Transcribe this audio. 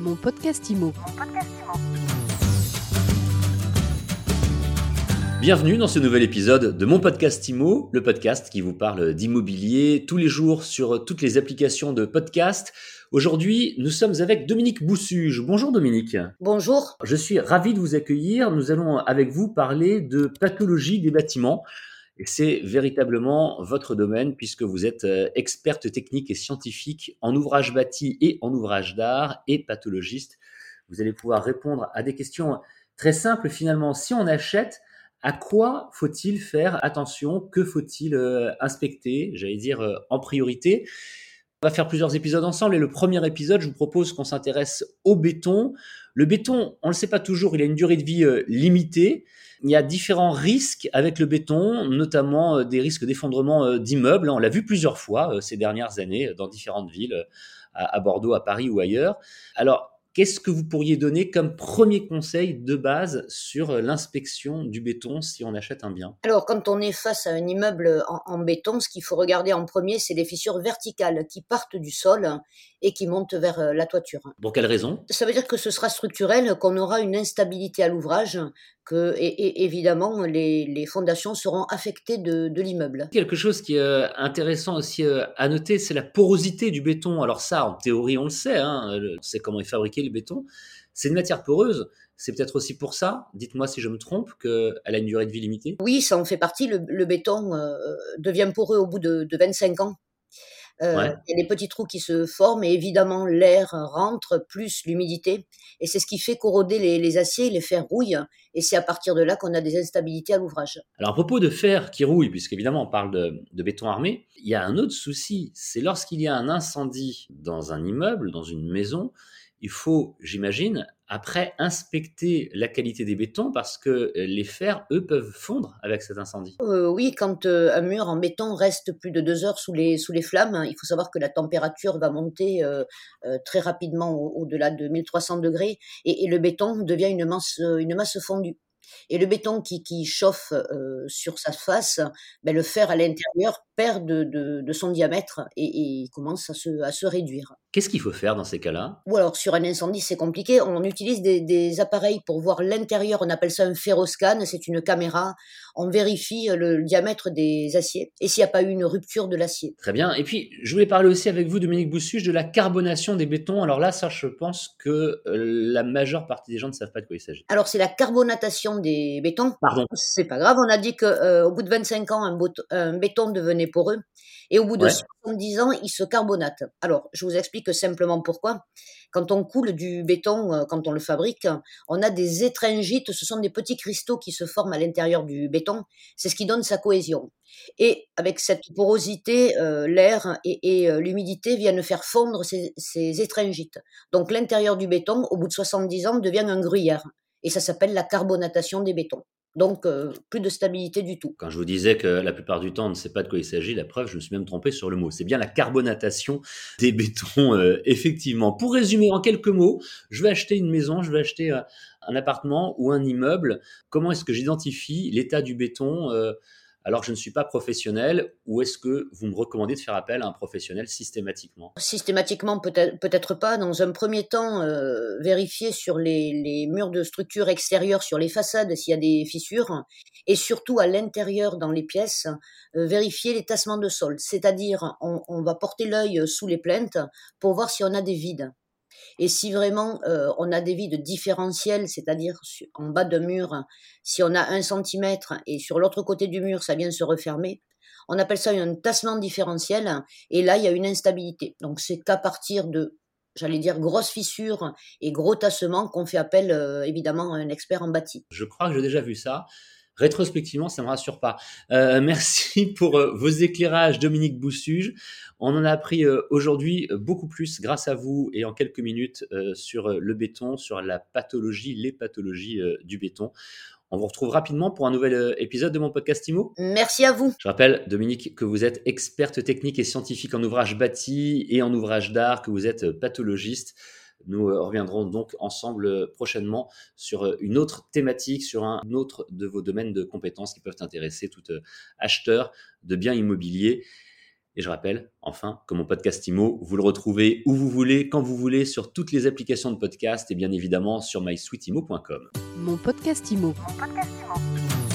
Mon podcast IMO. Bienvenue dans ce nouvel épisode de mon podcast IMO, le podcast qui vous parle d'immobilier tous les jours sur toutes les applications de podcast. Aujourd'hui, nous sommes avec Dominique Boussuge. Bonjour Dominique. Bonjour. Je suis ravi de vous accueillir. Nous allons avec vous parler de pathologie des bâtiments. C'est véritablement votre domaine puisque vous êtes euh, experte technique et scientifique en ouvrage bâti et en ouvrage d'art et pathologiste. Vous allez pouvoir répondre à des questions très simples finalement. Si on achète, à quoi faut-il faire attention? Que faut-il euh, inspecter? J'allais dire euh, en priorité. On va faire plusieurs épisodes ensemble et le premier épisode, je vous propose qu'on s'intéresse au béton. Le béton, on ne le sait pas toujours, il a une durée de vie limitée. Il y a différents risques avec le béton, notamment euh, des risques d'effondrement euh, d'immeubles. On l'a vu plusieurs fois euh, ces dernières années dans différentes villes, à Bordeaux, à Paris ou ailleurs. Alors, Qu'est-ce que vous pourriez donner comme premier conseil de base sur l'inspection du béton si on achète un bien? Alors, quand on est face à un immeuble en, béton, ce qu'il faut regarder en premier, c'est les fissures verticales qui partent du sol et qui montent vers la toiture. Pour quelle raison? Ça veut dire que ce sera structurel, qu'on aura une instabilité à l'ouvrage, que et, évidemment les, fondations seront affectées de, l'immeuble. Quelque chose qui est intéressant aussi à noter, c'est la porosité du béton. Alors ça, en théorie, on le sait, hein, on sait comment est fabriqué le béton. C'est une matière poreuse. C'est peut-être aussi pour ça, dites-moi si je me trompe, qu'elle a une durée de vie limitée Oui, ça en fait partie. Le, béton euh, devient poreux au bout de, 25 ans. Euh, il y a des petits trous qui se forment et évidemment l'air rentre plus l'humidité. Et c'est ce qui fait corroder les, aciers, les fers rouillent et c'est à partir de là qu'on a des instabilités à l'ouvrage. Alors à propos de fer qui rouille, puisqu'évidemment on parle de, de, béton armé, il y a un autre souci, c'est lorsqu'il y a un incendie dans un immeuble, dans une maison, il faut, j'imagine, après inspecter la qualité des bétons parce que euh, les fers, eux, peuvent fondre avec cet incendie. Euh, oui, quand euh, un mur en béton reste plus de deux heures sous les, sous les flammes, hein, il faut savoir que la température va monter très rapidement au-delà de 1300 degrés et, le béton devient une masse, une masse fondue. Et le béton qui, qui chauffe sur sa face, ben le fer à l'intérieur perd de, de, son diamètre et, et, commence à se, à se réduire. Qu'est-ce qu'il faut faire dans ces cas-là? Ou alors sur un incendie, c'est compliqué. On utilise des, des appareils pour voir l'intérieur. On appelle ça un ferroscan. C'est une caméra. On vérifie le diamètre des aciers et s'il n'y a pas eu une rupture de l'acier. Très bien. Et puis, je voulais parler aussi avec vous, Dominique Boussuche, de la carbonation des bétons. Alors là, ça, je pense que la majeure partie des gens ne savent pas de quoi il s'agit. Alors, c'est la carbonatation des bétons. Pardon. C'est pas grave. On a dit qu'au euh, bout de 25 ans, un, un béton devenait poreux. Et au bout de 70 ans, il se carbonate. Alors, je vous explique simplement pourquoi. Quand on coule du béton, euh, quand on le fabrique, on a des étringites, ce sont des petits cristaux qui se forment à l'intérieur du béton. C'est ce qui donne sa cohésion. Et avec cette porosité, euh, l'air et, euh, l'humidité viennent faire fondre ces, ces étringites. Donc l'intérieur du béton, au bout de 70 ans, devient un gruyère. Et ça s'appelle la carbonatation des bétons. Donc, euh, plus de stabilité du tout. Quand je vous disais que la plupart du temps, on ne sait pas de quoi il s'agit, la preuve, je me suis même trompé sur le mot. C'est bien la carbonatation des bétons, euh, effectivement. Pour résumer en quelques mots, je vais acheter une maison, je vais acheter euh, un appartement ou un immeuble. Comment est-ce que j'identifie l'état du béton alors je ne suis pas professionnel ou est-ce que vous me recommandez de faire appel à un professionnel systématiquement? Systématiquement, peut-être peut pas. Dans un premier temps, euh, vérifier sur les, murs de structure extérieure, sur les façades, s'il y a des fissures, et surtout à l'intérieur, dans les pièces, euh, vérifier les tassements de sol. C'est-à-dire, on va porter l'œil sous les plaintes pour voir si on a des vides. Et si vraiment euh, on a des vides différentiels, c'est-à-dire en bas d'un mur, si on a un centimètre et sur l'autre côté du mur, ça vient se refermer, on appelle ça un tassement différentiel. Et là, il y a une instabilité. Donc c'est qu'à partir de j'allais dire grosses fissures et gros tassements qu'on fait appel euh, évidemment à un expert en bâti. Je crois que j'ai déjà vu ça. Rétrospectivement, ça ne me rassure pas. Euh, merci pour euh, vos éclairages, Dominique Boussuge. On en a appris euh, aujourd'hui beaucoup plus grâce à vous et en quelques minutes sur le béton, sur la pathologie, les pathologies du béton. On vous retrouve rapidement pour un nouvel épisode de mon podcast IMO. Merci à vous. Je rappelle, Dominique, que vous êtes experte technique et scientifique en ouvrage bâti et en ouvrage d'art, que vous êtes pathologiste. Nous euh, reviendrons donc ensemble euh, prochainement sur euh, une autre thématique, sur un autre de vos domaines de compétences qui peuvent intéresser tout acheteur de biens immobiliers. Et je rappelle, enfin, que mon podcast IMO, vous le retrouvez où vous voulez, quand vous voulez, sur toutes les applications de podcast et bien évidemment sur mysweetimo.com. Mon podcast IMO. Mon podcast IMO.